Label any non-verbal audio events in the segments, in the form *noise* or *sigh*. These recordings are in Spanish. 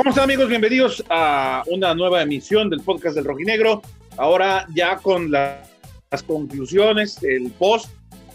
¿Cómo están amigos? Bienvenidos a una nueva emisión del podcast del Rojinegro. Ahora ya con las conclusiones, el post,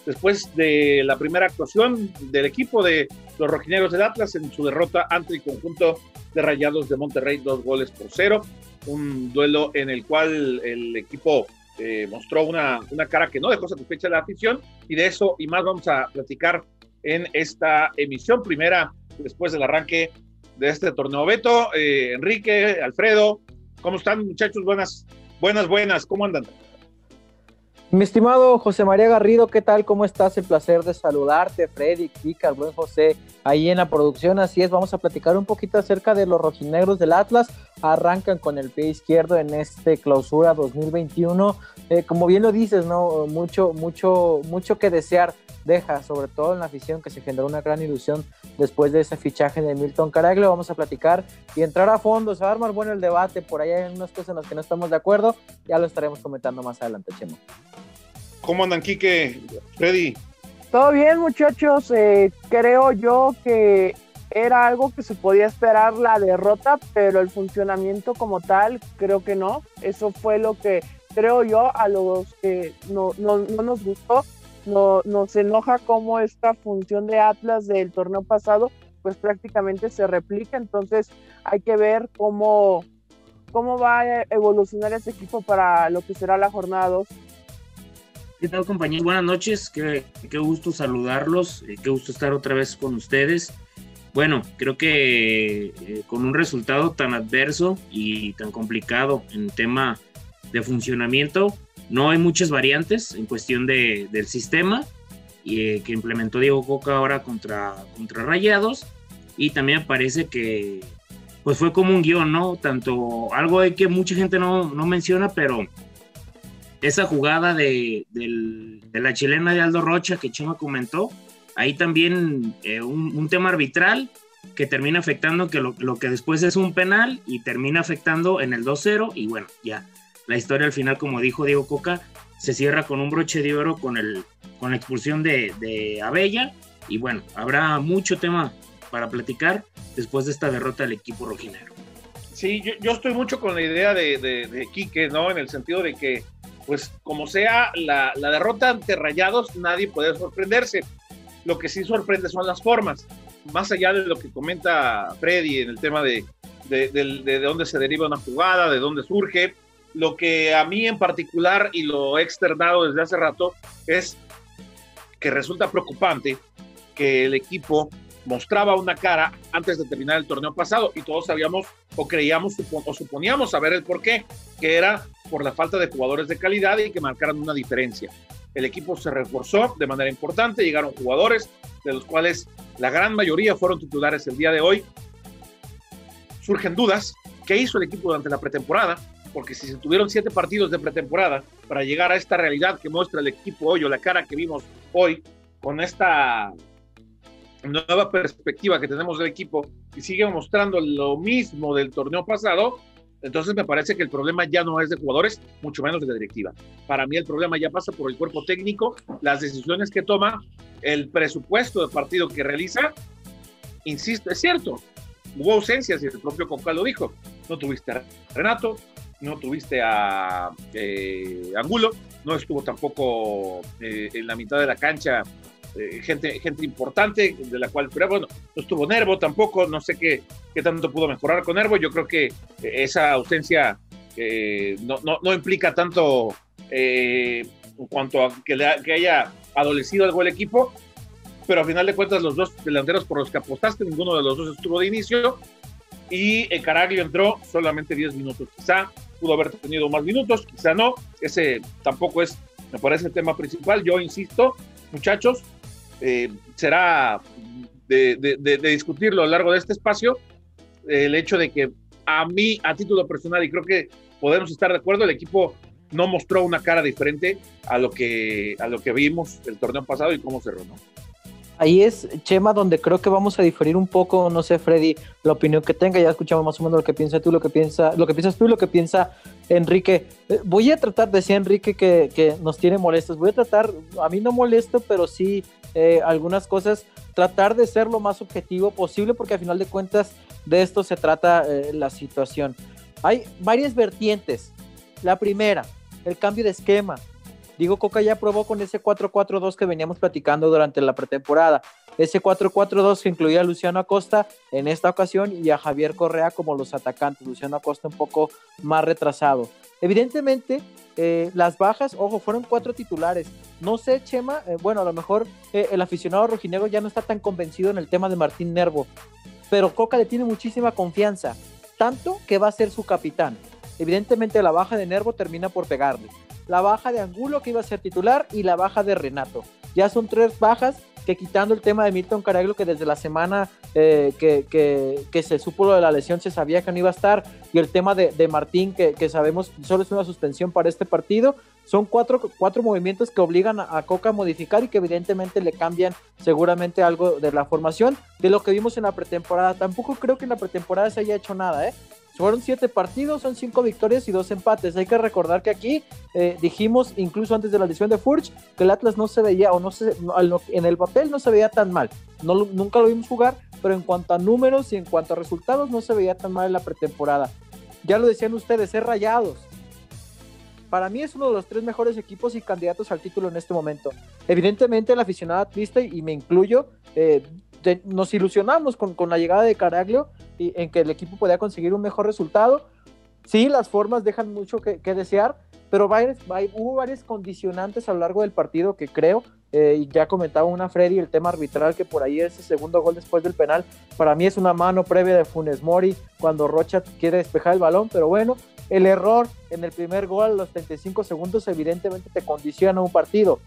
después de la primera actuación del equipo de los Rojinegros del Atlas en su derrota ante el conjunto de Rayados de Monterrey, dos goles por cero. Un duelo en el cual el equipo eh, mostró una, una cara que no dejó satisfecha la afición y de eso y más vamos a platicar en esta emisión primera después del arranque de este torneo. Beto, eh, Enrique, Alfredo, ¿cómo están muchachos? Buenas, buenas, buenas, ¿cómo andan? Mi estimado José María Garrido, ¿qué tal? ¿Cómo estás? El placer de saludarte, Freddy, Kika, buen José, ahí en la producción. Así es, vamos a platicar un poquito acerca de los rojinegros del Atlas. Arrancan con el pie izquierdo en este clausura 2021. Eh, como bien lo dices, ¿no? Mucho, mucho, mucho que desear deja, sobre todo en la afición que se generó una gran ilusión después de ese fichaje de Milton Caraglio. Vamos a platicar y entrar a fondo. Se va a armar bueno el debate. Por ahí hay unas cosas en las que no estamos de acuerdo. Ya lo estaremos comentando más adelante, Chemo. ¿Cómo andan, Quique? Freddy. Todo bien, muchachos. Eh, creo yo que era algo que se podía esperar la derrota, pero el funcionamiento como tal, creo que no. Eso fue lo que creo yo a los que no, no, no nos gustó no, nos enoja cómo esta función de Atlas del torneo pasado pues prácticamente se replica, entonces hay que ver cómo, cómo va a evolucionar ese equipo para lo que será la jornada 2. ¿Qué tal compañeros? Buenas noches, qué, qué gusto saludarlos, eh, qué gusto estar otra vez con ustedes. Bueno, creo que eh, con un resultado tan adverso y tan complicado en tema de funcionamiento, no hay muchas variantes en cuestión de, del sistema eh, que implementó Diego Coca ahora contra, contra Rayados. Y también parece que pues fue como un guion, ¿no? Tanto algo de que mucha gente no, no menciona, pero esa jugada de, la chilena de Aldo Rocha que Chema comentó, ahí también eh, un, tema arbitral que termina afectando que lo, que después es un penal y termina afectando en el 2-0 y bueno, ya la historia al final, como dijo Diego Coca, se cierra con un broche de oro con, el, con la expulsión de, de Abella. Y bueno, habrá mucho tema para platicar después de esta derrota del equipo rojinero. Sí, yo, estoy mucho con la idea de, de, Quique, ¿no? En el sentido de que, pues, como sea la, la, derrota ante Rayados, nadie puede sorprenderse. Lo que sí sorprende son las formas. Más allá de lo que comenta Freddy en el tema de, de, de dónde se deriva una jugada, de dónde surge, lo que a mí en particular, y lo he externado desde hace rato, es que resulta preocupante que el equipo mostraba una cara antes de terminar el torneo pasado y todos sabíamos o creíamos o suponíamos saber el por qué, que era por la falta de jugadores de calidad y que marcaran una diferencia. El equipo se reforzó de manera importante, llegaron jugadores de los cuales la gran mayoría fueron titulares el día de hoy. Surgen dudas, ¿qué hizo el equipo durante la pretemporada? porque si se tuvieron siete partidos de pretemporada para llegar a esta realidad que muestra el equipo hoy o la cara que vimos hoy, con esta nueva perspectiva que tenemos del equipo y sigue mostrando lo mismo del torneo pasado, entonces me parece que el problema ya no es de jugadores, mucho menos de la directiva. Para mí el problema ya pasa por el cuerpo técnico, las decisiones que toma, el presupuesto de partido que realiza. Insisto, es cierto, hubo ausencias y el propio Concal lo dijo. No tuviste a Renato, no tuviste a eh, Angulo, no estuvo tampoco eh, en la mitad de la cancha eh, gente, gente importante, de la cual, pero bueno, no estuvo Nervo tampoco, no sé qué, qué tanto pudo mejorar con Nervo, yo creo que esa ausencia no, no, no, implica tanto en cuanto a que, que haya adolecido algo el equipo, pero a final de cuentas los dos delanteros por los que apostaste, ninguno de los dos estuvo de inicio, y Caraglio entró solamente 10 minutos. Quizá pudo haber tenido más minutos, quizá no. Ese tampoco es, me parece, el tema principal. Yo insisto, muchachos, eh, será de, discutirlo a lo largo de este espacio el hecho de que a mí, a título personal, y creo que podemos estar de acuerdo, el equipo no mostró una cara diferente a lo que, a lo que vimos el torneo pasado y cómo cerró, ¿no? ahí es, Chema, donde creo que vamos a diferir un poco, no sé, Freddy, la opinión que tenga, ya escuchamos más o menos lo que piensa tú, lo que piensa, lo que piensas tú lo que piensa Enrique. Eh, voy a tratar, decía Enrique que, que nos tiene molestos, voy a tratar, a mí no molesto, pero sí eh, algunas cosas, tratar de ser lo más objetivo posible, porque al final de cuentas de esto se trata eh, la situación. Hay varias vertientes. La primera, el cambio de esquema. Digo, Coca ya probó con ese 4-4-2 que veníamos platicando durante la pretemporada. Ese 4-4-2 que incluía a Luciano Acosta en esta ocasión y a Javier Correa como los atacantes. Luciano Acosta un poco más retrasado. Evidentemente, eh, las bajas, ojo, fueron cuatro titulares. No sé, Chema, eh, bueno, a lo mejor eh, el aficionado rojinegro ya no está tan convencido en el tema de Martín Nervo, pero Coca le tiene muchísima confianza, tanto que va a ser su capitán. Evidentemente la baja de Nervo termina por pegarle. La baja de Angulo que iba a ser titular y la baja de Renato. Ya son tres bajas que quitando el tema de Milton Caraglio, que desde la semana eh, que, se supo lo de la lesión se sabía que no iba a estar, y el tema de, Martín, que, sabemos solo es una suspensión para este partido, son cuatro, cuatro movimientos que obligan a, Coca a modificar y que evidentemente le cambian seguramente algo de la formación de lo que vimos en la pretemporada. Tampoco creo que en la pretemporada se haya hecho nada, ¿eh? Fueron siete partidos, son cinco victorias y dos empates. Hay que recordar que aquí eh, dijimos, incluso antes de la lesión de Furch, que el Atlas no se veía, o no se, en el papel no se veía tan mal. No, nunca lo vimos jugar, pero en cuanto a números y en cuanto a resultados, no se veía tan mal en la pretemporada. Ya lo decían ustedes, es rayados. Para mí es uno de los tres mejores equipos y candidatos al título en este momento. Evidentemente, el aficionado triste, y me incluyo, eh, nos ilusionamos con, con, la llegada de Caraglio y en que el equipo podía conseguir un mejor resultado. Sí, las formas dejan mucho que, desear, pero hubo varias condicionantes a lo largo del partido que creo, eh, ya comentaba una Freddy, el tema arbitral, que por ahí ese segundo gol después del penal, para mí es una mano previa de Funes Mori cuando Rocha quiere despejar el balón, pero bueno, el error en el primer gol a los 35 segundos evidentemente te condiciona un partido.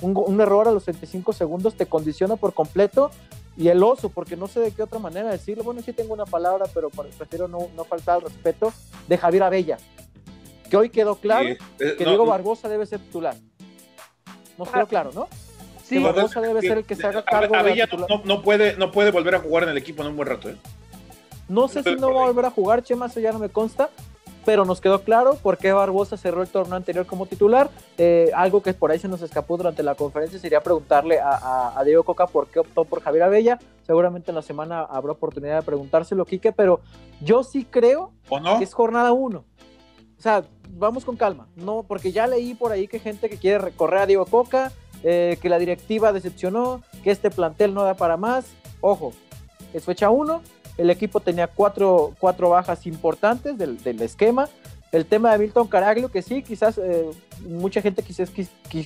Un, un, error a los 35 segundos te condiciona por completo y el oso, porque no sé de qué otra manera decirlo, bueno, sí tengo una palabra, pero prefiero no, no faltar al respeto, de Javier Abella, que hoy quedó claro eh, que Diego Barbosa debe ser titular. Nos quedó claro, ¿no? Sí, Barbosa debe ser el que se haga cargo Abella no, no, puede, no puede volver a jugar en el equipo en un buen rato, ¿eh? No sé si no va a volver a jugar, Chema, eso ya no me consta, pero nos quedó claro por qué Barbosa cerró el torneo anterior como titular. Eh, algo que por ahí se nos escapó durante la conferencia sería preguntarle a, Diego Coca por qué optó por Javier Abella. Seguramente en la semana habrá oportunidad de preguntárselo, Quique, pero yo sí creo que es jornada uno. O sea, vamos con calma, no, porque ya leí por ahí que gente que quiere recorrer a Diego Coca, eh, que la directiva decepcionó, que este plantel no da para más. Ojo, es fecha uno, el equipo tenía cuatro, cuatro bajas importantes del, esquema. El tema de Milton Caraglio, que sí, quizás eh, mucha gente quizás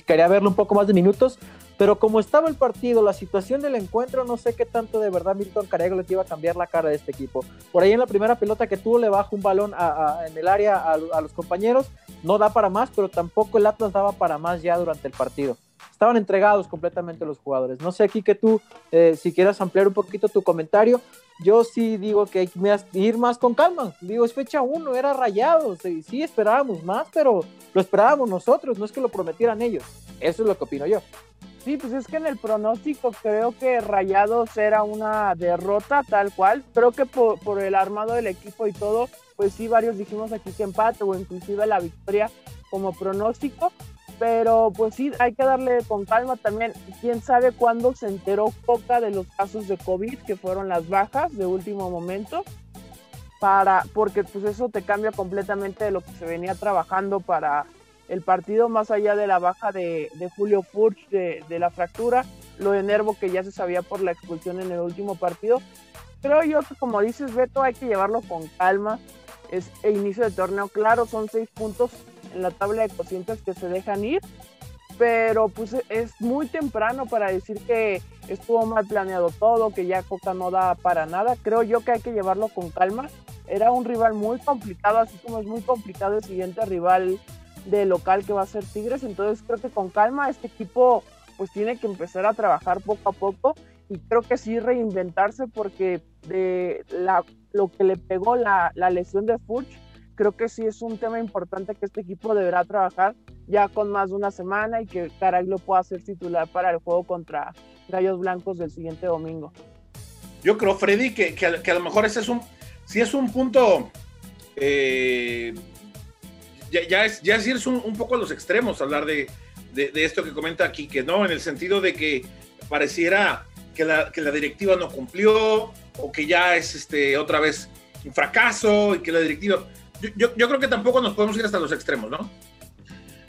quería verlo un poco más de minutos, pero como estaba el partido, la situación del encuentro, no sé qué tanto de verdad Milton Caraglio le iba a cambiar la cara de este equipo. Por ahí en la primera pelota que tuvo le baja un balón en el área a, los compañeros, no da para más, pero tampoco el Atlas daba para más ya durante el partido estaban entregados completamente los jugadores. No sé aquí que tú, eh, si quieras ampliar un poquito tu comentario, yo sí digo que hay que ir más con calma. Digo, es fecha uno, era rayado. Sí, sí, esperábamos más, pero lo esperábamos nosotros, no es que lo prometieran ellos. Eso es lo que opino yo. Sí, pues es que en el pronóstico creo que Rayados era una derrota tal cual. Creo que por, por el armado del equipo y todo, pues sí, varios dijimos aquí que empate o inclusive la victoria como pronóstico pero pues sí, hay que darle con calma también. Quién sabe cuándo se enteró Coca de los casos de COVID, que fueron las bajas de último momento, para, porque pues eso te cambia completamente de lo que se venía trabajando para el partido, más allá de la baja de, Julio Furch de, la fractura, lo de Nervo que ya se sabía por la expulsión en el último partido. Creo yo que como dices Beto, hay que llevarlo con calma. Es el inicio de torneo, claro, son seis puntos en la tabla de cocientes que se dejan ir, pero pues es muy temprano para decir que estuvo mal planeado todo, que ya Coca no da para nada. Creo yo que hay que llevarlo con calma. Era un rival muy complicado, así como es muy complicado el siguiente rival de local que va a ser Tigres. Entonces creo que con calma este equipo pues tiene que empezar a trabajar poco a poco y creo que sí reinventarse porque de la, lo que le pegó la, la lesión de Furch creo que sí es un tema importante que este equipo deberá trabajar ya con más de una semana y que Caraglio pueda ser titular para el juego contra Gallos Blancos del siguiente domingo. Yo creo, Freddy, que, que, a, lo mejor ese es un, si es un punto, eh, ya, es, ya es un, poco a los extremos hablar de, de, esto que comenta aquí, que no, en el sentido de que pareciera que la, que la directiva no cumplió, o que ya es este, otra vez un fracaso y que la directiva... Yo, yo, creo que tampoco nos podemos ir hasta los extremos, ¿no?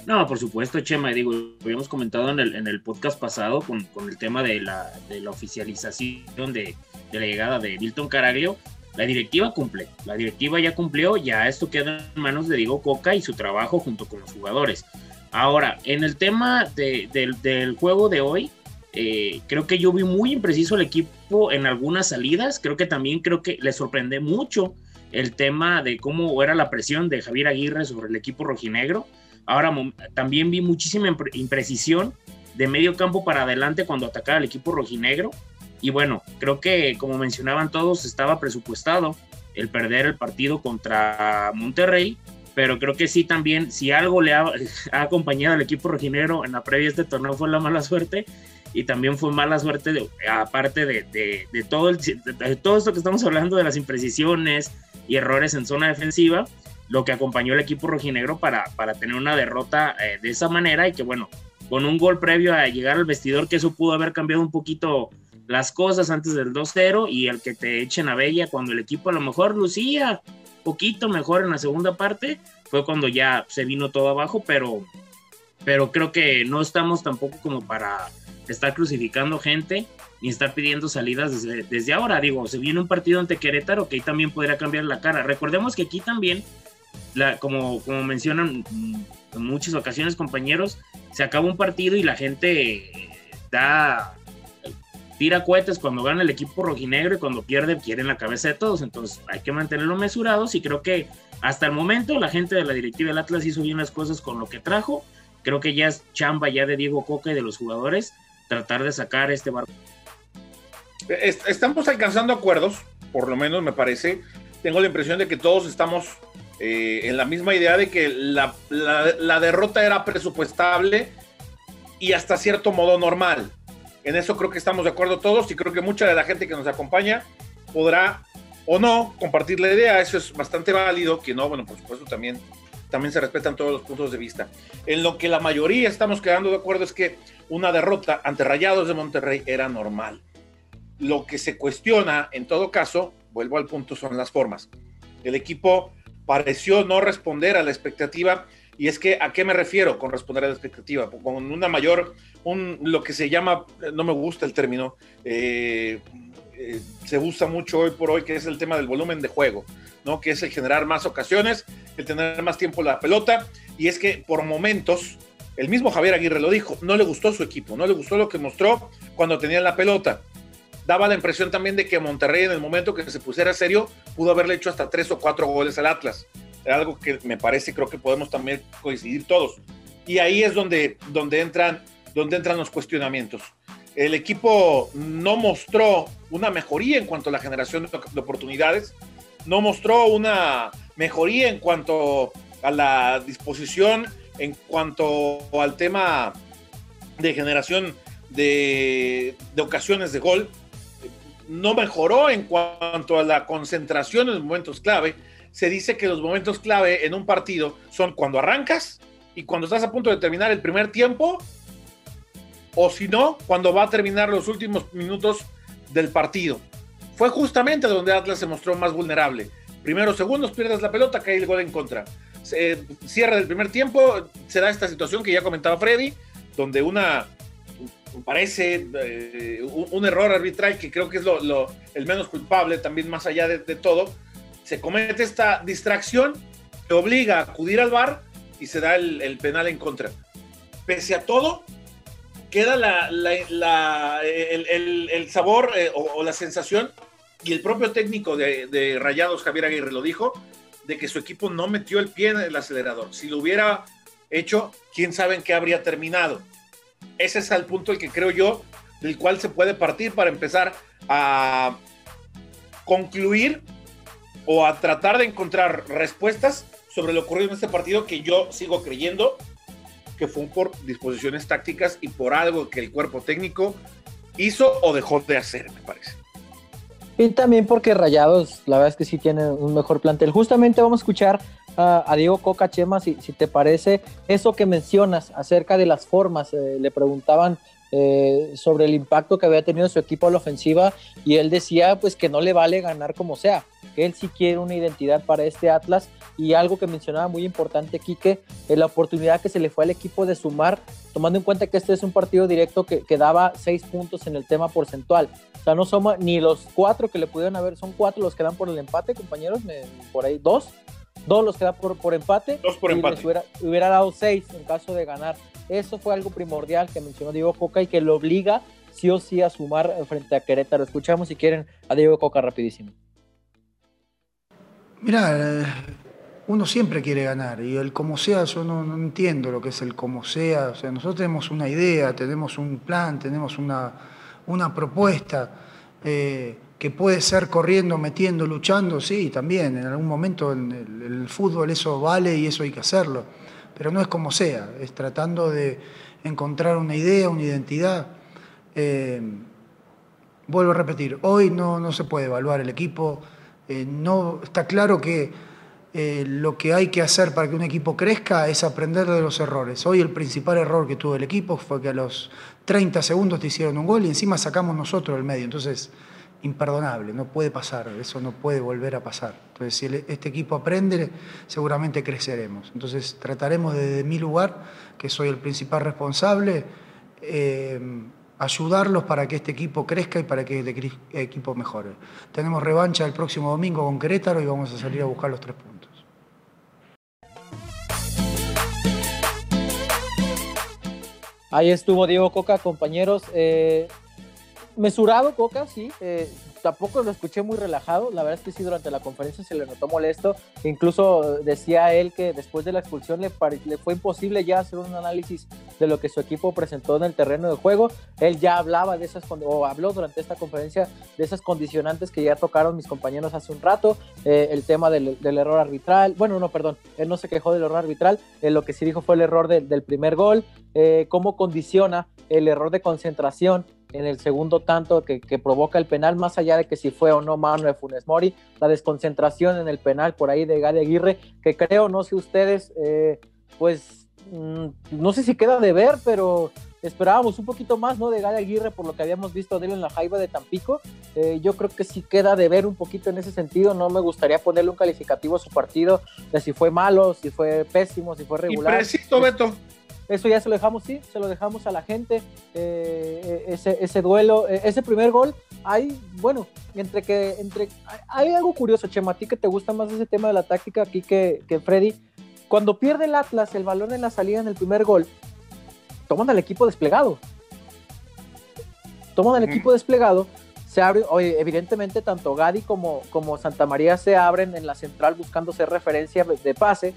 No, por supuesto, Chema, digo, habíamos comentado en el, en el podcast pasado con, con, el tema de la, de la oficialización de, de, la llegada de Milton Caraglio, la directiva cumple, la directiva ya cumplió, ya esto queda en manos de Diego Coca y su trabajo junto con los jugadores. Ahora, en el tema de, del juego de hoy, eh, creo que yo vi muy impreciso el equipo en algunas salidas. Creo que también creo que le sorprende mucho el tema de cómo era la presión de Javier Aguirre sobre el equipo rojinegro. Ahora también vi muchísima imprecisión de medio campo para adelante cuando atacaba el equipo rojinegro. Y bueno, creo que como mencionaban todos, estaba presupuestado el perder el partido contra Monterrey pero creo que sí también, si algo le ha, *laughs* acompañado al equipo rojinegro en la previa este torneo fue la mala suerte, y también fue mala suerte, de, aparte de, todo el, de, todo esto que estamos hablando de las imprecisiones y errores en zona defensiva, lo que acompañó al equipo rojinegro para, para tener una derrota eh, de esa manera y que bueno, con un gol previo a llegar al vestidor, que eso pudo haber cambiado un poquito las cosas antes del 2-0 y el que te echen a Bella cuando el equipo a lo mejor lucía poquito mejor en la segunda parte, fue cuando ya se vino todo abajo, pero, pero creo que no estamos tampoco como para estar crucificando gente ni estar pidiendo salidas desde, ahora. Digo, se viene un partido ante Querétaro que ahí también podría cambiar la cara. Recordemos que aquí también, como, como mencionan en muchas ocasiones compañeros, se acaba un partido y la gente da tira cohetes cuando gana el equipo rojinegro y cuando pierde quieren la cabeza de todos. Entonces hay que mantenerlo mesurados y creo que hasta el momento la gente de la directiva del Atlas hizo bien las cosas con lo que trajo. Creo que ya es chamba ya de Diego Coca y de los jugadores tratar de sacar este barco. Estamos alcanzando acuerdos, por lo menos me parece. Tengo la impresión de que todos estamos eh, en la misma idea de que la, la derrota era presupuestable y hasta cierto modo normal. En eso creo que estamos de acuerdo todos y creo que mucha de la gente que nos acompaña podrá o no compartir la idea. Eso es bastante válido. Que no, bueno, por supuesto también, también se respetan todos los puntos de vista. En lo que la mayoría estamos quedando de acuerdo es que una derrota ante Rayados de Monterrey era normal. Lo que se cuestiona, en todo caso, vuelvo al punto, son las formas. El equipo pareció no responder a la expectativa y es que, ¿a qué me refiero con responder a la expectativa? Con una mayor, un, lo que se llama, no me gusta el término, eh, eh, se usa mucho hoy por hoy, que es el tema del volumen de juego, ¿no? Que es el generar más ocasiones, el tener más tiempo la pelota. Y es que por momentos, el mismo Javier Aguirre lo dijo, no le gustó su equipo, no le gustó lo que mostró cuando tenía la pelota. Daba la impresión también de que Monterrey en el momento que se pusiera serio pudo haberle hecho hasta tres o cuatro goles al Atlas algo que me parece, creo que podemos también coincidir todos. Y ahí es donde, donde, entran, donde entran los cuestionamientos. El equipo no mostró una mejoría en cuanto a la generación de oportunidades, no mostró una mejoría en cuanto a la disposición, en cuanto al tema de generación de, de ocasiones de gol, no mejoró en cuanto a la concentración en los momentos clave, se dice que los momentos clave en un partido son cuando arrancas y cuando estás a punto de terminar el primer tiempo, o si no, cuando va a terminar los últimos minutos del partido. Fue justamente donde Atlas se mostró más vulnerable. Primeros segundos, pierdes la pelota, cae el gol en contra. Se, cierra del primer tiempo, se da esta situación que ya comentaba Freddy, donde una parece eh, un, error arbitral que creo que es lo, el menos culpable también más allá de todo, se comete esta distracción que obliga a acudir al bar y se da el, penal en contra. Pese a todo, queda el, sabor eh, o, la sensación, y el propio técnico de, Rayados, Javier Aguirre, lo dijo, de que su equipo no metió el pie en el acelerador. Si lo hubiera hecho, quién sabe en qué habría terminado. Ese es el punto el que creo yo, del cual se puede partir para empezar a concluir o a tratar de encontrar respuestas sobre lo ocurrido en este partido que yo sigo creyendo que fue por disposiciones tácticas y por algo que el cuerpo técnico hizo o dejó de hacer, me parece. Y también porque Rayados, la verdad es que sí tiene un mejor plantel. Justamente vamos a escuchar a, Diego Coca Chema, si, te parece, eso que mencionas acerca de las formas. Eh, le preguntaban eh, sobre el impacto que había tenido su equipo a la ofensiva y él decía pues que no le vale ganar como sea, él sí quiere una identidad para este Atlas y algo que mencionaba muy importante Quique, es la oportunidad que se le fue al equipo de sumar, tomando en cuenta que este es un partido directo que, que daba seis puntos en el tema porcentual. O sea, no somos ni los cuatro que le pudieron haber, son cuatro los que dan por el empate, compañeros, por ahí dos, dos los que dan por, por empate. Dos por empate. Hubiera, hubiera dado seis en caso de ganar. Eso fue algo primordial que mencionó Diego Coca y que lo obliga sí o sí a sumar frente a Querétaro. Escuchamos si quieren a Diego Coca rapidísimo. Mira, uno siempre quiere ganar y el como sea, yo no, entiendo lo que es el como sea. O sea, nosotros tenemos una idea, tenemos un plan, tenemos una, una propuesta eh, que puede ser corriendo, metiendo, luchando, sí, también. En algún momento en el, fútbol eso vale y eso hay que hacerlo. Pero no es como sea, es tratando de encontrar una idea, una identidad. Eh, vuelvo a repetir, hoy no, no se puede evaluar el equipo. Eh, no, está claro que eh, lo que hay que hacer para que un equipo crezca es aprender de los errores. Hoy el principal error que tuvo el equipo fue que a los 30 segundos te hicieron un gol y encima sacamos nosotros el medio. Entonces, imperdonable, no puede pasar, eso no puede volver a pasar. Entonces, si este equipo aprende, seguramente creceremos. Entonces, trataremos desde mi lugar, que soy el principal responsable, eh, ayudarlos para que este equipo crezca y para que este equipo mejore. Tenemos revancha el próximo domingo con Querétaro y vamos a salir a buscar los tres puntos. Ahí estuvo Diego Coca, compañeros. Eh, mesurado Coca, sí. Eh, tampoco lo escuché muy relajado. La verdad es que sí, durante la conferencia se le notó molesto. Incluso decía él que después de la expulsión le, fue imposible ya hacer un análisis de lo que su equipo presentó en el terreno de juego. Él ya hablaba de esas, o habló durante esta conferencia de esas condicionantes que ya tocaron mis compañeros hace un rato. Eh, el tema del, error arbitral. Bueno, no, perdón. Él no se quejó del error arbitral. lo que sí dijo fue el error del primer gol. cómo condiciona el error de concentración en el segundo tanto que, provoca el penal, más allá de que si fue o no mano de Funes Mori, la desconcentración en el penal por ahí de Gary Aguirre, que creo, no sé ustedes, eh, pues mm, no sé si queda de ver, pero esperábamos un poquito más, ¿no? De Gary Aguirre por lo que habíamos visto de él en la Jaiba de Tampico. Eh, yo creo que sí queda de ver un poquito en ese sentido. No me gustaría ponerle un calificativo a su partido de si fue malo, si fue pésimo, si fue regular. Y preciso, Beto. Eso ya se lo dejamos, sí, se lo dejamos a la gente. Eh, ese, ese, duelo, eh, ese primer gol, hay, bueno, entre que, entre, hay algo curioso, Chema, a ti que te gusta más ese tema de la táctica aquí que, que Freddy. Cuando pierde el Atlas el balón en la salida en el primer gol, toman al equipo desplegado. Toman al equipo desplegado, se abre, oye, evidentemente tanto Gadi como, como Santa María se abren en la central buscando ser referencia de pase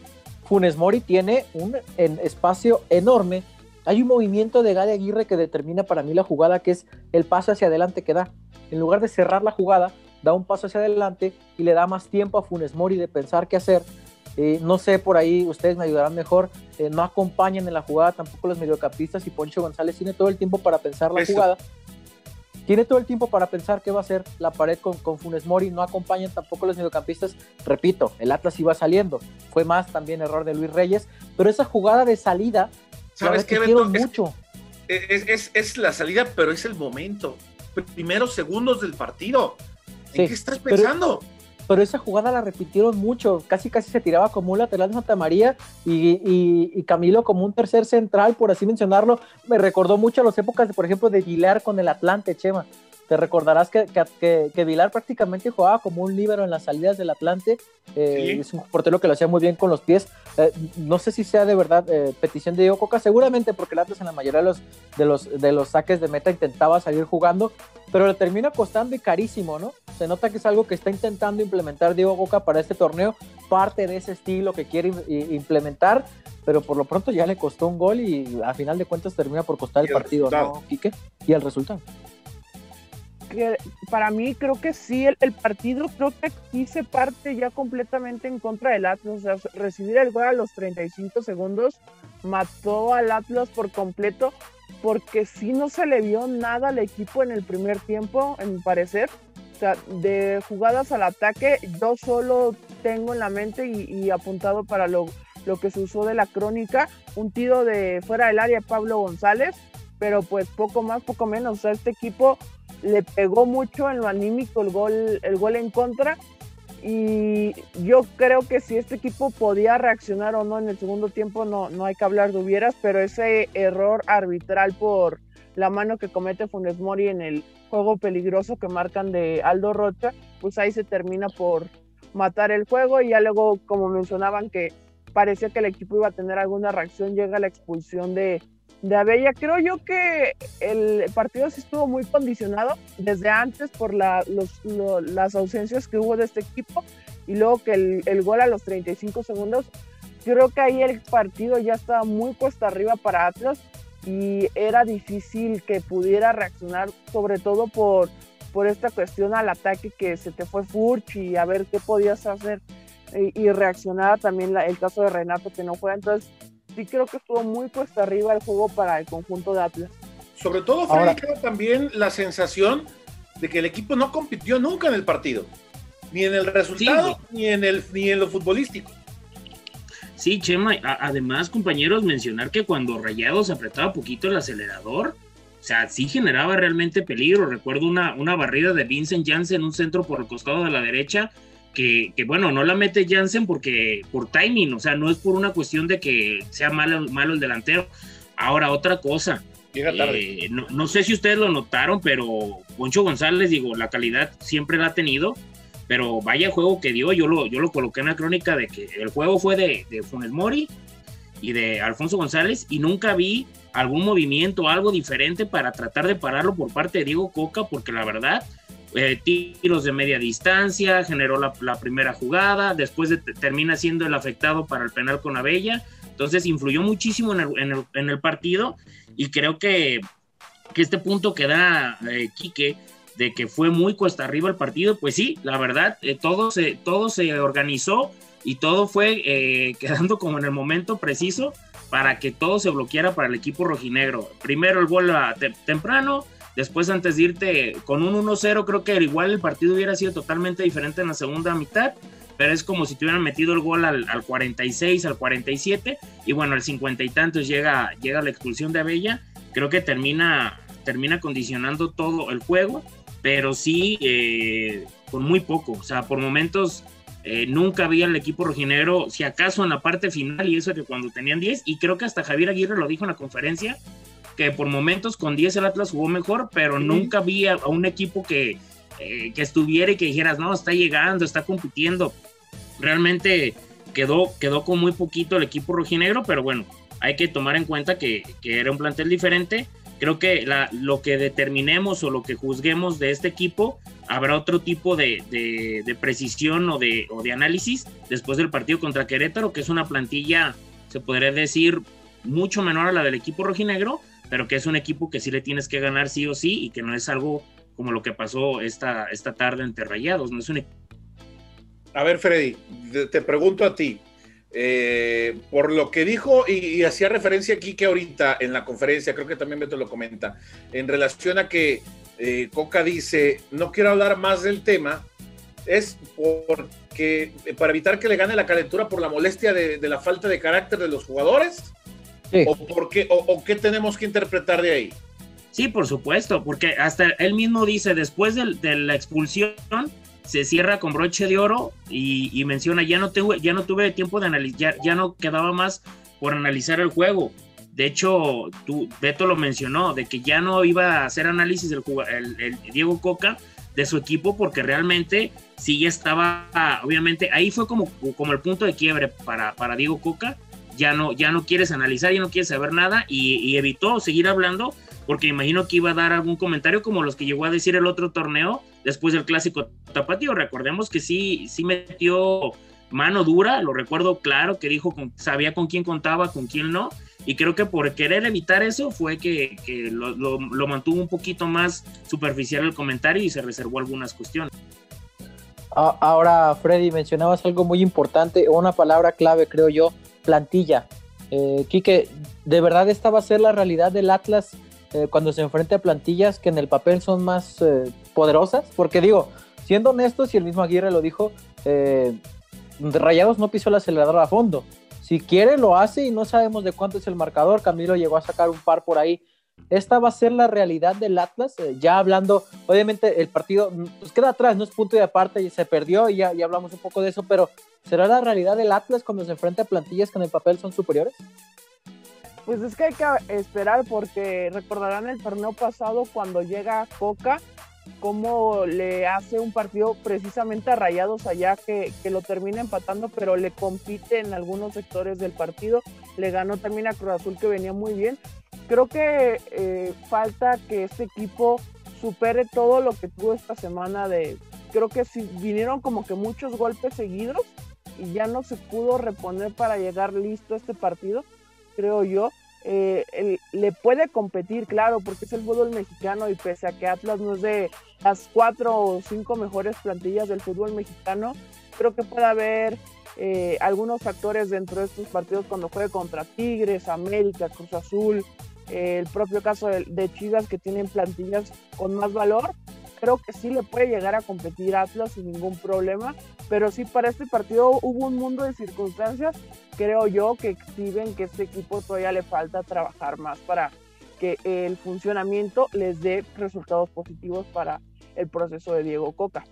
Funes Mori tiene un espacio enorme. Hay un movimiento de Gary Aguirre que determina para mí la jugada, que es el paso hacia adelante que da. En lugar de cerrar la jugada, da un paso hacia adelante y le da más tiempo a Funes Mori de pensar qué hacer. Eh, no sé, por ahí ustedes me ayudarán mejor. Eh, no acompañan en la jugada tampoco los mediocampistas y Poncho González tiene todo el tiempo para pensar la jugada tiene todo el tiempo para pensar qué va a hacer la pared con, con Funes Mori, no acompañan tampoco los mediocampistas. Repito, el Atlas iba saliendo, fue más también error de Luis Reyes, pero esa jugada de salida, ¿sabes qué, mucho. Es, es, la salida, pero es el momento, primeros segundos del partido. ¿En qué estás pensando? pero esa jugada la repitieron mucho, casi casi se tiraba como un lateral de Santa María y, Camilo como un tercer central, por así mencionarlo, me recordó mucho a las épocas, de, por ejemplo, de Vilar con el Atlante, Chema. Te recordarás que, que, que, Vilar prácticamente jugaba como un líbero en las salidas del Atlante. Eh, es un portero que lo hacía muy bien con los pies. Eh, no sé si sea de verdad eh, petición de Diego Coca, seguramente porque el Atlas en la mayoría de los, de, los, de los saques de meta intentaba salir jugando, pero le termina costando y carísimo, ¿no? Se nota que es algo que está intentando implementar Diego Boca para este torneo, parte de ese estilo que quiere implementar, pero por lo pronto ya le costó un gol y a final de cuentas termina por costar el, partido, ¿no, Quique? Y el resultado. Para mí creo que sí, el, partido creo que aquí se parte ya completamente en contra del Atlas, o sea, recibir el gol a los 35 segundos mató al Atlas por completo, porque si no se le vio nada al equipo en el primer tiempo, en mi parecer. O sea, de jugadas al ataque, yo solo tengo en la mente y, apuntado para lo, lo, que se usó de la crónica, un tiro de fuera del área Pablo González, pero pues poco más, poco menos. O sea, este equipo le pegó mucho en lo anímico el gol, el gol en contra. Y yo creo que si este equipo podía reaccionar o no en el segundo tiempo, no, no hay que hablar de hubieras, pero ese error arbitral por la mano que comete Funes Mori en el juego peligroso que marcan de Aldo Rocha, pues ahí se termina por matar el juego y ya luego, como mencionaban, que parecía que el equipo iba a tener alguna reacción, llega la expulsión de, de Abella. Creo yo que el partido sí estuvo muy condicionado desde antes por las ausencias que hubo de este equipo y luego que el, gol a los 35 segundos. Creo que ahí el partido ya estaba muy cuesta arriba para Atlas y era difícil que pudiera reaccionar, sobre todo por, por esta cuestión al ataque que se te fue Furch y a ver qué podías hacer y, y reaccionar también el caso de Renato que no fue. Entonces, sí creo que estuvo muy puesta arriba el juego para el conjunto de Atlas. Sobre todo, Freddy, creo también la sensación de que el equipo no compitió nunca en el partido, ni en el resultado, sí. ni, en el, ni en lo futbolístico. Sí, Chema, además, compañeros, mencionar que cuando Rayados apretaba poquito el acelerador, o sea, sí generaba realmente peligro. Recuerdo una, una barrida de Vincent Janssen, un centro por el costado de la derecha, que, que, bueno, no la mete Janssen porque por timing, o sea, no es por una cuestión de que sea malo, malo el delantero. Ahora, otra cosa. Llega tarde. Eh, no, no, sé si ustedes lo notaron, pero Poncho González, digo, la calidad siempre la ha tenido, pero vaya juego que dio, yo lo, yo lo coloqué en la crónica de que el juego fue de, de Funes Mori y de Alfonso González y nunca vi algún movimiento, algo diferente para tratar de pararlo por parte de Diego Coca, porque la verdad, eh, tiros de media distancia, generó la, la primera jugada, después de, termina siendo el afectado para el penal con Abella, entonces influyó muchísimo en el, en el, en el partido y creo que, que, este punto que da eh, Quique de que fue muy cuesta arriba el partido, pues sí, la verdad, eh, todo, se, todo se organizó y todo fue eh, *laughs* quedando como en el momento preciso para que todo se bloqueara para el equipo rojinegro. Primero el gol temprano, después antes de irte con un 1-0, creo que igual el partido hubiera sido totalmente diferente en la segunda mitad, pero es como si te hubieran metido el gol al, al 46, al 47, y bueno, al 50 y tantos llega, llega la expulsión de Abella, creo que termina, termina condicionando todo el juego, pero sí eh, con muy poco, o sea, por momentos eh, nunca había el equipo rojinegro, si acaso en la parte final, y eso que cuando tenían 10, y creo que hasta Javier Aguirre lo dijo en la conferencia, que por momentos con 10 el Atlas jugó mejor, pero sí. nunca había a un equipo que, eh, que estuviera y que dijeras, no, está llegando, está compitiendo. Realmente quedó, quedó con muy poquito el equipo rojinegro, pero bueno, hay que tomar en cuenta que, que era un plantel diferente. Creo que la, lo que determinemos o lo que juzguemos de este equipo habrá otro tipo de, de, de precisión o de, o de, análisis después del partido contra Querétaro, que es una plantilla, se podría decir, mucho menor a la del equipo rojinegro, pero que es un equipo que sí le tienes que ganar sí o sí y que no es algo como lo que pasó esta, esta tarde entre Rayados. No es un... A ver, Freddy, te pregunto a ti. Eh, por lo que dijo y, y, hacía referencia aquí que ahorita en la conferencia, creo que también Beto lo comenta, en relación a que eh, Coca dice, no quiero hablar más del tema, es porque para evitar que le gane la calentura por la molestia de, de la falta de carácter de los jugadores, sí. o, por qué, o, o qué tenemos que interpretar de ahí. Sí, por supuesto, porque hasta él mismo dice, después de, de la expulsión, se cierra con broche de oro y, y, menciona, ya no, tengo, ya no tuve tiempo de analizar, ya, ya, no quedaba más por analizar el juego. De hecho, tú, Beto lo mencionó, de que ya no iba a hacer análisis el, el, el Diego Coca de su equipo porque realmente sí ya estaba, obviamente, ahí fue como, como el punto de quiebre para, para Diego Coca, ya no, ya no quieres analizar, ya no quieres saber nada y, evitó seguir hablando porque imagino que iba a dar algún comentario como los que llegó a decir el otro torneo después del clásico tapatío. Recordemos que sí, sí metió mano dura, lo recuerdo claro, que dijo con, sabía con quién contaba, con quién no, y creo que por querer evitar eso fue que, que lo, lo, lo, mantuvo un poquito más superficial el comentario y se reservó algunas cuestiones. Ahora, Freddy, mencionabas algo muy importante, una palabra clave, creo yo, plantilla. Eh, Quique, ¿de verdad esta va a ser la realidad del Atlas eh, cuando se enfrente a plantillas que en el papel son más eh, poderosas, porque digo, siendo honestos, y el mismo Aguirre lo dijo, eh, Rayados no pisó el acelerador a fondo. Si quiere, lo hace y no sabemos de cuánto es el marcador. Camilo llegó a sacar un par por ahí esta va a ser la realidad del Atlas, eh, ya hablando, obviamente el partido pues queda atrás, no es punto de aparte y se perdió y ya, hablamos un poco de eso, pero ¿será la realidad del Atlas cuando se enfrenta a plantillas que en el papel son superiores? Pues es que hay que esperar porque recordarán el torneo pasado cuando llega Coca, cómo le hace un partido precisamente a Rayados allá que, que, lo termina empatando, pero le compite en algunos sectores del partido. Le ganó también a Cruz Azul que venía muy bien. Creo que eh, falta que este equipo supere todo lo que tuvo esta semana de... Creo que si vinieron como que muchos golpes seguidos y ya no se pudo reponer para llegar listo este partido creo yo. Eh, le puede competir, claro, porque es el fútbol mexicano y pese a que Atlas no es de las cuatro o cinco mejores plantillas del fútbol mexicano, creo que puede haber eh, algunos factores dentro de estos partidos cuando juegue contra Tigres, América, Cruz Azul, el propio caso de, de Chivas que tienen plantillas con más valor, creo que sí le puede llegar a competir Atlas sin ningún problema, pero sí para este partido hubo un mundo de circunstancias, creo yo, que exhiben que este equipo todavía le falta trabajar más para que el funcionamiento les dé resultados positivos para el proceso de Diego Coca.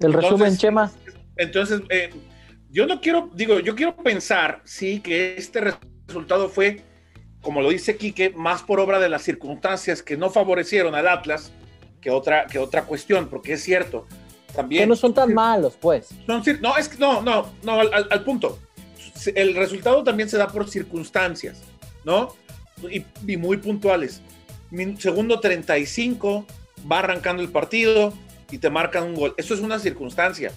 El resumen, Chema. Entonces, eh, yo no quiero, digo, yo quiero pensar, sí, que este resultado fue, como lo dice Quique, más por obra de las circunstancias que no favorecieron al Atlas, que otra, que otra cuestión, porque es cierto. También, que no son tan malos, pues. No, no, es que no, no, no, al, al, punto. El resultado también se da por circunstancias, ¿no? Y, y muy puntuales. segundo 35, va arrancando el partido y te marcan un gol. Eso es una circunstancia.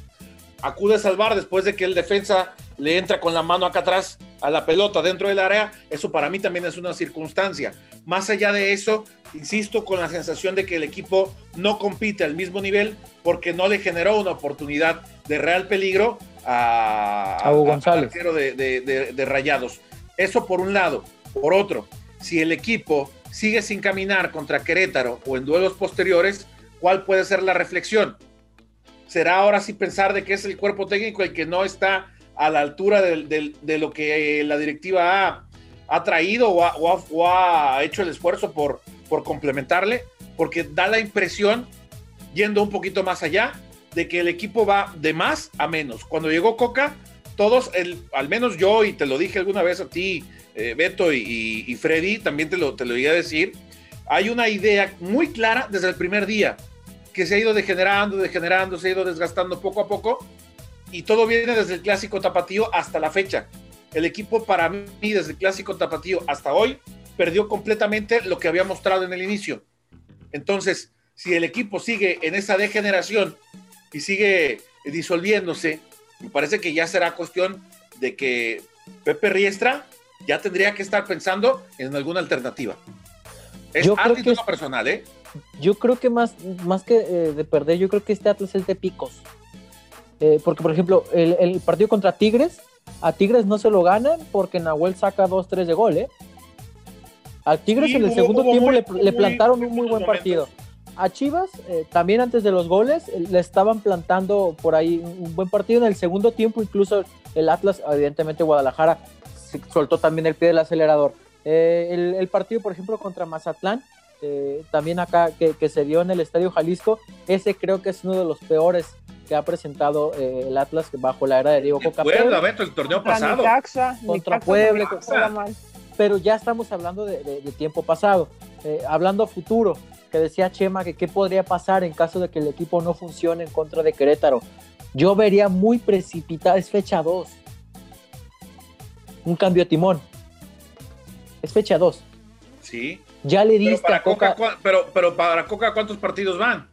Acude a salvar después de que el defensa le entra con la mano acá atrás a la pelota dentro del área. Eso para mí también es una circunstancia. Más allá de eso, insisto con la sensación de que el equipo no compite al mismo nivel porque no le generó una oportunidad de real peligro a, a González. de, de, de, de, Rayados. Eso por un lado. Por otro, si el equipo sigue sin caminar contra Querétaro o en duelos posteriores, ¿cuál puede ser la reflexión? ¿Será ahora sí pensar de que es el cuerpo técnico el que no está a la altura de, lo que la directiva ha traído o ha, hecho el esfuerzo por, por complementarle, porque da la impresión, yendo un poquito más allá, de que el equipo va de más a menos. Cuando llegó Coca, todos, el, al menos yo, y te lo dije alguna vez a ti, eh, Beto y, y, Freddy, también te lo, te lo iba a decir, hay una idea muy clara desde el primer día, que se ha ido degenerando, degenerando, se ha ido desgastando poco a poco, y todo viene desde el clásico tapatío hasta la fecha el equipo para mí desde el clásico tapatío hasta hoy perdió completamente lo que había mostrado en el inicio. Entonces, si el equipo sigue en esa degeneración y sigue disolviéndose, me parece que ya será cuestión de que Pepe Riestra ya tendría que estar pensando en alguna alternativa. Es yo creo que es, personal, ¿eh? Yo creo que más, más que eh, de perder, yo creo que este Atlas es de picos. Eh, porque, por ejemplo, el, el, partido contra Tigres, a Tigres no se lo ganan porque Nahuel saca 2-3 de gol, ¿eh? A Tigres sí, en el segundo tiempo muy, le, le, plantaron muy, un muy buen partido. A Chivas, eh, también antes de los goles, eh, le estaban plantando por ahí un buen partido. En el segundo tiempo, incluso el Atlas, evidentemente Guadalajara, soltó también el pie del acelerador. Eh, el, el, partido, por ejemplo, contra Mazatlán, eh, también acá que, que, se dio en el Estadio Jalisco, ese creo que es uno de los peores que ha presentado eh, el Atlas bajo la era de Diego Coca. Puebla, Beto, el torneo pasado. Nicaxa, contra Puebla, pero ya estamos hablando de, de, de tiempo pasado. Eh, hablando a futuro, que decía Chema que qué podría pasar en caso de que el equipo no funcione en contra de Querétaro. Yo vería muy precipitado, es fecha 2. Un cambio de timón. Es fecha 2. Sí. Ya le diste pero a Coca, Coca, pero, pero para Coca, ¿cuántos partidos van?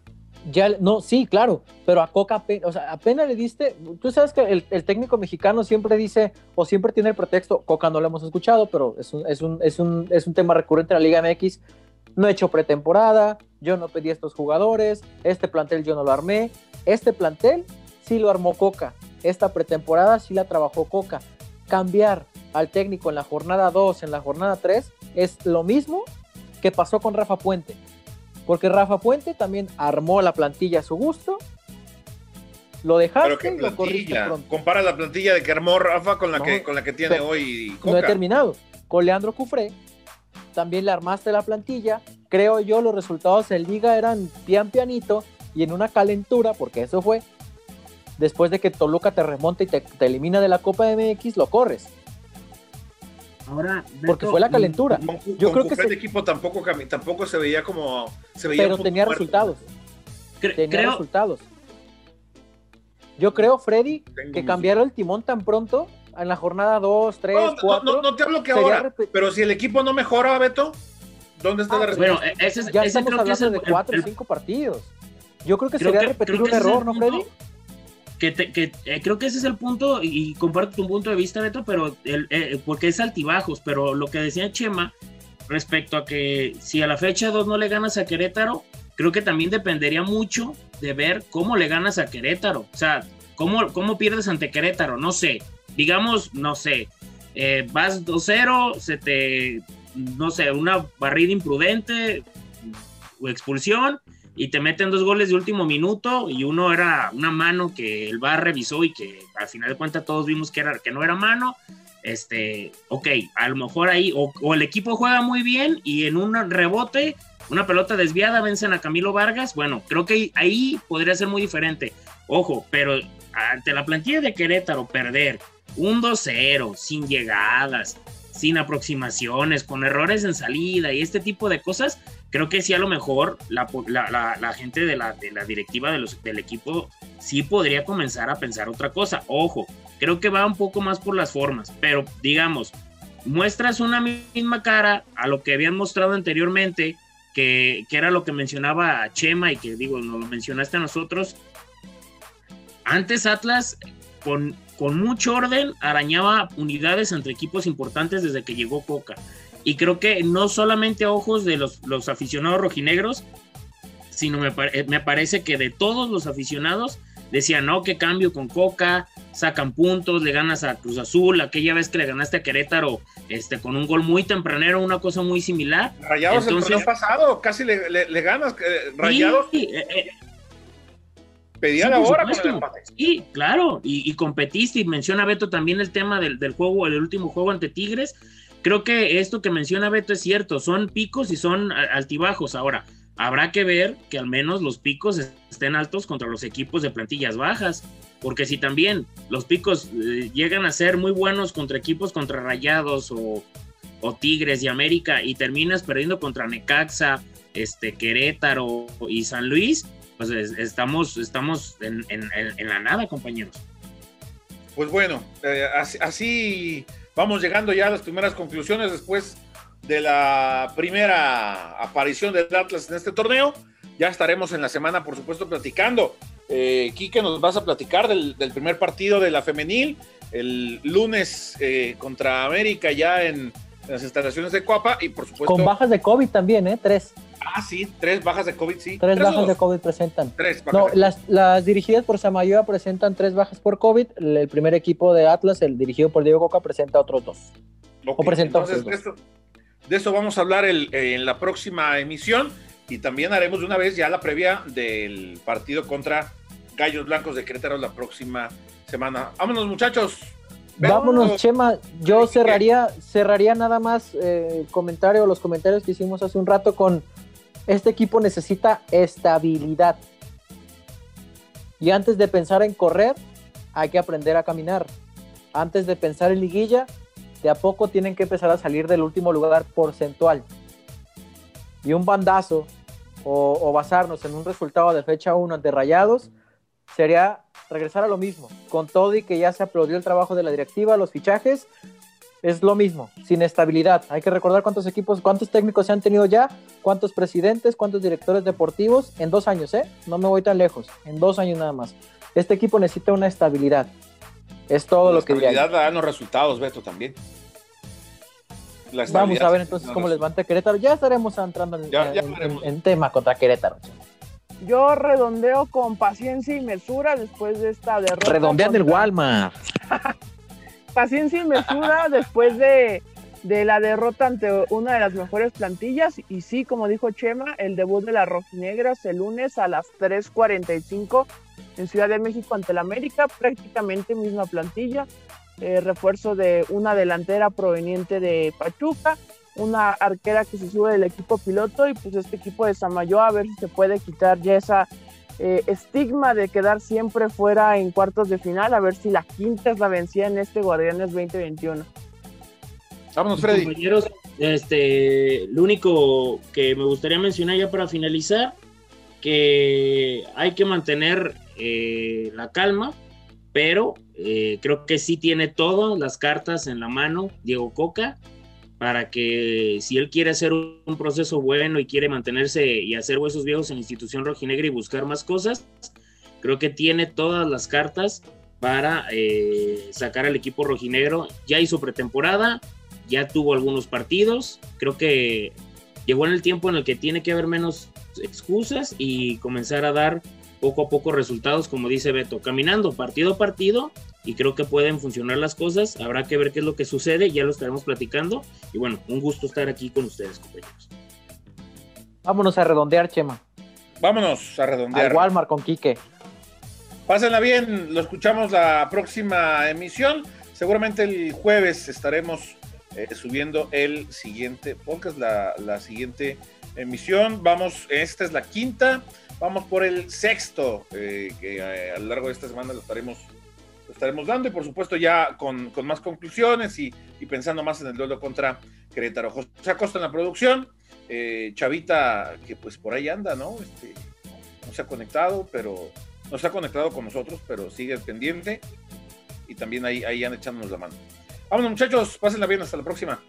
ya, no, sí, claro, pero a Coca, o sea, apenas le diste, tú sabes que el, el, técnico mexicano siempre dice, o siempre tiene el pretexto, Coca no lo hemos escuchado, pero es un, es un, es un, es un tema recurrente en la Liga MX, no he hecho pretemporada, yo no pedí a estos jugadores, este plantel yo no lo armé, este plantel sí lo armó Coca, esta pretemporada sí la trabajó Coca, cambiar al técnico en la jornada 2, en la jornada 3, es lo mismo que pasó con Rafa Puente porque Rafa Puente también armó la plantilla a su gusto. Lo dejaste Pero y lo corriste pronto. Compara la plantilla de que armó Rafa con la, No, que, con la que tiene hoy No he terminado. Con Leandro Cufré también le armaste la plantilla. Creo yo los resultados en liga eran pian pianito y en una calentura, porque eso fue, después de que Toluca te remonta y te, elimina de la Copa MX, lo corres. Ahora, porque fue la calentura. yo creo que el equipo tampoco, tampoco se veía como se veía pero tenía resultados. tenía resultados. Yo creo, Freddy, que cambiar el timón tan pronto en la jornada 2, 3, 4. No, te hablo que ahora, pero si el equipo no mejora, Beto, ¿dónde está la ah, respuesta? Bueno, ese, ya ese estamos hablando de 4 o 5 partidos. Yo creo que sería repetir un error, ¿no, Freddy? Eh, creo que ese es el punto, y, comparto tu punto de vista, Beto, pero el, eh, porque es altibajos, pero lo que decía Chema respecto a que si a la fecha 2 no le ganas a Querétaro, creo que también dependería mucho de ver cómo le ganas a Querétaro. O sea, cómo, cómo pierdes ante Querétaro, no sé. Digamos, no sé, eh, vas 2-0, se te, no sé, una barrida imprudente o expulsión y te meten dos goles de último minuto y uno era una mano que el VAR revisó y que al final de cuentas todos vimos que, era, que no era mano. Este, ok, a lo mejor ahí, o, o el equipo juega muy bien y en un rebote una pelota desviada, vencen a Camilo Vargas. Bueno, creo que ahí podría ser muy diferente. Ojo, pero ante la plantilla de Querétaro, perder un 2-0, sin llegadas, sin aproximaciones, con errores en salida y este tipo de cosas, creo que sí a lo mejor la, gente de la, de la directiva de los, del equipo sí podría comenzar a pensar otra cosa. Ojo, creo que va un poco más por las formas, pero digamos, muestras una misma cara a lo que habían mostrado anteriormente que, era lo que mencionaba Chema y que digo, nos lo mencionaste a nosotros. Antes Atlas, con, con mucho orden, arañaba unidades entre equipos importantes desde que llegó Coca. Y creo que no solamente a ojos de los, los aficionados rojinegros, sino me, me parece que de todos los aficionados decían, no, qué cambio con Coca, sacan puntos, le ganas a Cruz Azul, aquella vez que le ganaste a Querétaro este, con un gol muy tempranero, una cosa muy similar. Rayados el torneo pasado, casi le, ganas, eh, Rayados. Sí, eh, eh. Pedía la hora con el Sí, claro, y, competiste, y menciona Beto también el tema del, del juego, el último juego ante Tigres. Creo que esto que menciona Beto es cierto, son picos y son altibajos. Ahora, habrá que ver que al menos los picos estén altos contra los equipos de plantillas bajas, porque si también los picos eh, llegan a ser muy buenos contra equipos contra Rayados o, Tigres y América y terminas perdiendo contra Necaxa, este, Querétaro y San Luis, pues estamos, estamos en, la nada, compañeros. Pues bueno, eh, así vamos llegando ya a las primeras conclusiones después de la primera aparición del Atlas en este torneo. Ya estaremos en la semana, por supuesto, platicando. Eh, Quique, nos vas a platicar del, primer partido de la femenil, el lunes eh, contra América ya en, las instalaciones de Coapa y por supuesto... Con bajas de COVID también, ¿eh? Tres. Ah, sí, tres bajas de COVID, sí. Tres, bajas de COVID presentan. Tres No, las, las, dirigidas por Samayoa presentan tres bajas por COVID. El primer equipo de Atlas, el dirigido por Diego Coca, presenta otros dos. o presentó otros dos. De eso vamos a hablar en la próxima emisión y también haremos de una vez ya la previa del partido contra Gallos Blancos de Querétaro la próxima semana. Vámonos muchachos. Vámonos, Chema. Yo cerraría, cerraría nada más eh, el comentario, los comentarios que hicimos hace un rato con este equipo necesita estabilidad. Y antes de pensar en correr, hay que aprender a caminar. Antes de pensar en liguilla, de a poco tienen que empezar a salir del último lugar porcentual. Y un bandazo o, basarnos en un resultado de fecha 1 ante Rayados sería regresar a lo mismo. Con todo y que ya se aplaudió el trabajo de la directiva, los fichajes, es lo mismo, sin estabilidad. Hay que recordar cuántos equipos, cuántos técnicos se han tenido ya, cuántos presidentes, cuántos directores deportivos en dos años, ¿eh? No me voy tan lejos, en dos años nada más. Este equipo necesita una estabilidad. Es todo lo que... La estabilidad da los resultados, Beto, también. Vamos a ver entonces cómo les va ante Querétaro. Ya estaremos entrando en, tema contra Querétaro. Yo redondeo con paciencia y mesura después de esta derrota. Redondeando el Walmart. *laughs* paciencia y mesura después de, de, la derrota ante una de las mejores plantillas. Y sí, como dijo Chema, el debut de las rojinegras el lunes a las 3.45 en Ciudad de México ante el América, prácticamente misma plantilla. Eh, refuerzo de una delantera proveniente de Pachuca una arquera que se sube del equipo piloto y pues este equipo de Samayo a ver si se puede quitar ya esa eh, estigma de quedar siempre fuera en cuartos de final, a ver si la quinta es la vencida en este Guardianes 2021. Vámonos, Freddy. Compañeros, este, lo único que me gustaría mencionar ya para finalizar, que hay que mantener eh, la calma, pero eh, creo que sí tiene todas las cartas en la mano Diego Coca para que si él quiere hacer un proceso bueno y quiere mantenerse y hacer huesos viejos en la institución rojinegra y buscar más cosas, creo que tiene todas las cartas para eh, sacar al equipo rojinegro. Ya hizo pretemporada, ya tuvo algunos partidos, creo que llegó en el tiempo en el que tiene que haber menos excusas y comenzar a dar poco a poco resultados, como dice Beto, caminando partido a partido y creo que pueden funcionar las cosas. Habrá que ver qué es lo que sucede, ya lo estaremos platicando. Y bueno, un gusto estar aquí con ustedes, compañeros. Vámonos a redondear, Chema. Vámonos a redondear. Al Walmart con Quique. Pásenla bien, lo escuchamos la próxima emisión. Seguramente el jueves estaremos eh, subiendo el siguiente podcast, la, la siguiente emisión. Vamos, esta es la quinta. Vamos por el sexto, eh, que eh, a lo largo de esta semana lo estaremos, lo estaremos dando y por supuesto ya con, con más conclusiones y, y, pensando más en el duelo contra Querétaro. José Acosta en la producción, eh, Chavita que pues por ahí anda, ¿no? Este, no se ha conectado, pero no se ha conectado con nosotros, pero sigue pendiente y también ahí, ahí han echándonos la mano. Vámonos muchachos, pásenla bien, hasta la próxima.